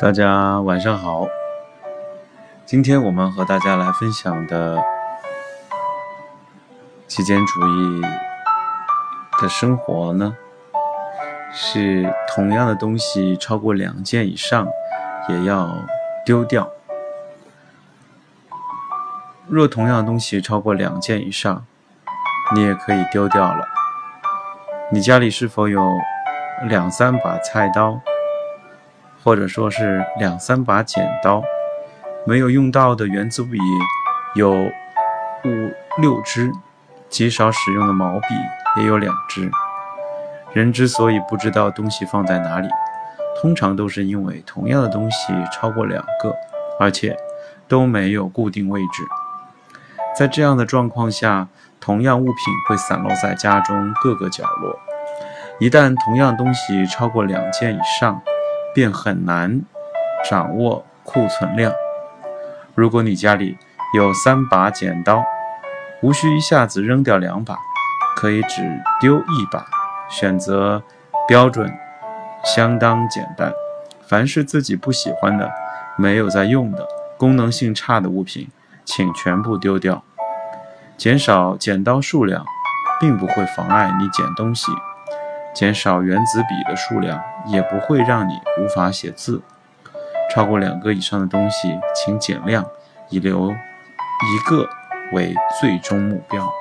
大家晚上好，今天我们和大家来分享的极简主义的生活呢，是同样的东西超过两件以上也要丢掉。若同样东西超过两件以上，你也可以丢掉了。你家里是否有两三把菜刀？或者说是两三把剪刀，没有用到的圆珠笔有五六支，极少使用的毛笔也有两支。人之所以不知道东西放在哪里，通常都是因为同样的东西超过两个，而且都没有固定位置。在这样的状况下，同样物品会散落在家中各个角落。一旦同样东西超过两件以上，便很难掌握库存量。如果你家里有三把剪刀，无需一下子扔掉两把，可以只丢一把。选择标准相当简单。凡是自己不喜欢的、没有在用的、功能性差的物品，请全部丢掉。减少剪刀数量，并不会妨碍你剪东西。减少原子笔的数量，也不会让你无法写字。超过两个以上的东西，请减量，以留一个为最终目标。